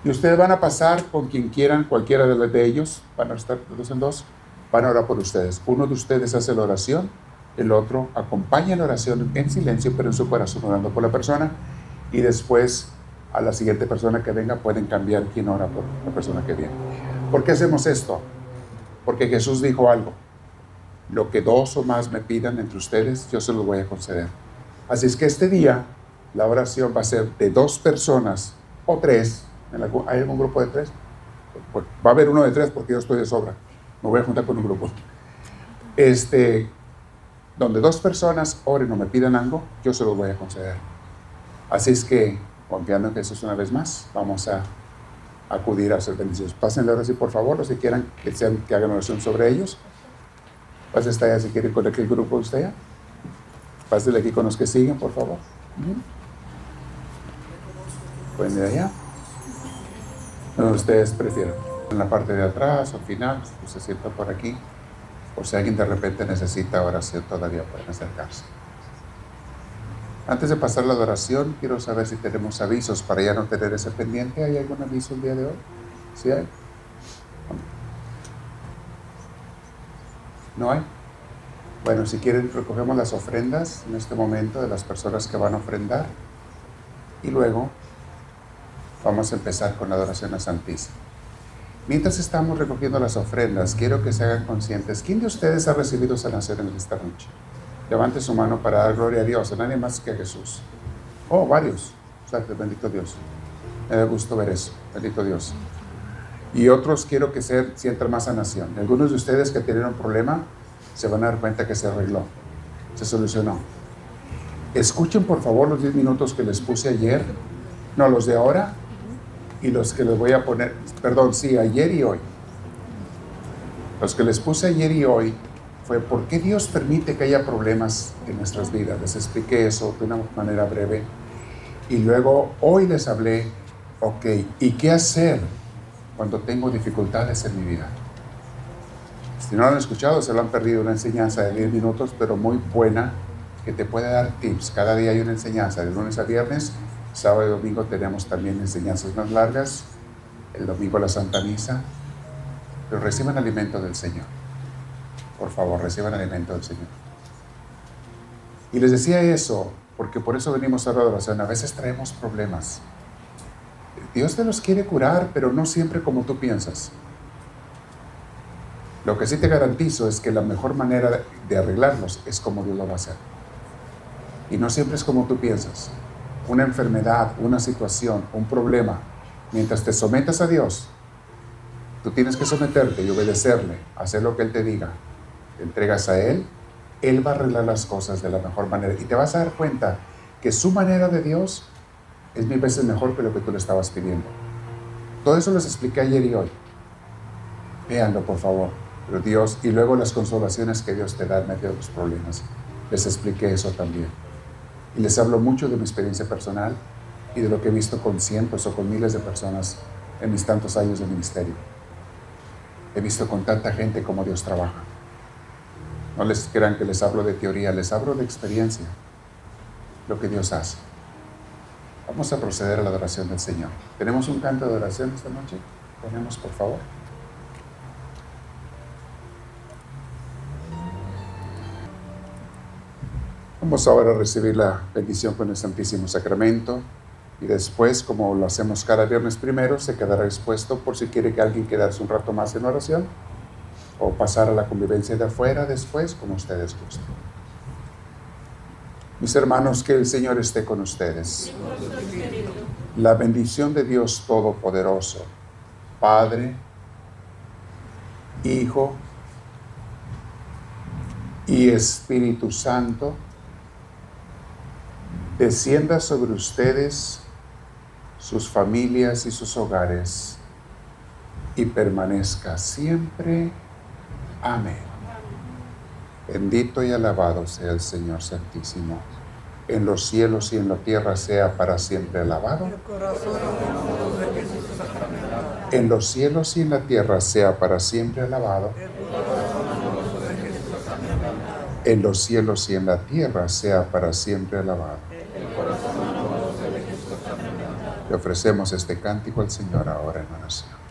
Y ustedes van a pasar con quien quieran, cualquiera de, ellos. Van a estar dos en dos. Van a orar por ustedes. Uno de ustedes hace la oración. El otro acompaña la oración en silencio, pero en su corazón orando por la persona y después a la siguiente persona que venga pueden cambiar quién ora por la persona que viene. ¿Por qué hacemos esto? Porque Jesús dijo algo. Lo que dos o más me pidan entre ustedes, yo se los voy a conceder. Así es que este día la oración va a ser de dos personas o tres. ¿Hay algún grupo de tres? Pues, va a haber uno de tres porque yo estoy de sobra. Me voy a juntar con un grupo. Este, donde dos personas oren o me pidan algo, yo se los voy a conceder. Así es que, confiando en Jesús una vez más, vamos a acudir a ser bendecidos. Pásenle ahora sí, por favor, los que quieran que, sean, que hagan oración sobre ellos. Pásenle hasta allá si quieren con aquel grupo usted ya. Pásenle aquí con los que siguen, por favor. Pueden ir allá. Donde ustedes prefieran. En la parte de atrás o final, se sienta por aquí. Por si alguien de repente necesita oración, todavía pueden acercarse. Antes de pasar la adoración, quiero saber si tenemos avisos para ya no tener ese pendiente. ¿Hay algún aviso el día de hoy? ¿Sí hay? ¿No hay? Bueno, si quieren, recogemos las ofrendas en este momento de las personas que van a ofrendar. Y luego vamos a empezar con la adoración a Santísimo. Mientras estamos recogiendo las ofrendas, quiero que se hagan conscientes. ¿Quién de ustedes ha recibido sanación en esta noche? Levante su mano para dar gloria a Dios, a nadie más que a Jesús. Oh, varios. Bendito Dios. Me da gusto ver eso. Bendito Dios. Y otros quiero que se sientan más sanación. Algunos de ustedes que tienen un problema se van a dar cuenta que se arregló, se solucionó. Escuchen por favor los 10 minutos que les puse ayer, no los de ahora y los que les voy a poner, perdón, sí, ayer y hoy. Los que les puse ayer y hoy fue por qué Dios permite que haya problemas en nuestras vidas. Les expliqué eso de una manera breve. Y luego hoy les hablé, ok, ¿y qué hacer cuando tengo dificultades en mi vida? Si no lo han escuchado, se lo han perdido una enseñanza de 10 minutos, pero muy buena, que te puede dar tips. Cada día hay una enseñanza, de lunes a viernes, sábado y domingo tenemos también enseñanzas más largas, el domingo la Santa Misa, pero reciban alimento del Señor por favor, reciban alimento del Señor. Y les decía eso, porque por eso venimos a la adoración. A veces traemos problemas. Dios te los quiere curar, pero no siempre como tú piensas. Lo que sí te garantizo es que la mejor manera de arreglarlos es como Dios lo va a hacer. Y no siempre es como tú piensas. Una enfermedad, una situación, un problema, mientras te sometas a Dios, tú tienes que someterte y obedecerle, hacer lo que Él te diga, entregas a Él, Él va a arreglar las cosas de la mejor manera. Y te vas a dar cuenta que su manera de Dios es mil veces mejor que lo que tú le estabas pidiendo. Todo eso les expliqué ayer y hoy. Véanlo, por favor. Pero Dios, y luego las consolaciones que Dios te da en medio de los problemas. Les expliqué eso también. Y les hablo mucho de mi experiencia personal y de lo que he visto con cientos o con miles de personas en mis tantos años de ministerio. He visto con tanta gente cómo Dios trabaja. No les crean que les hablo de teoría, les hablo de experiencia, lo que Dios hace. Vamos a proceder a la adoración del Señor. ¿Tenemos un canto de oración esta noche? Ponemos, por favor. Vamos ahora a recibir la bendición con el Santísimo Sacramento y después, como lo hacemos cada viernes primero, se quedará expuesto por si quiere que alguien quedarse un rato más en oración o pasar a la convivencia de afuera después, como ustedes gusten. Mis hermanos, que el Señor esté con ustedes. La bendición de Dios Todopoderoso, Padre, Hijo y Espíritu Santo, descienda sobre ustedes, sus familias y sus hogares, y permanezca siempre. Amén. Bendito y alabado sea el Señor Santísimo. En los cielos y en la tierra sea para siempre alabado. En los cielos y en la tierra sea para siempre alabado. En los cielos y en la tierra sea para siempre alabado. Le ofrecemos este cántico al Señor ahora en oración.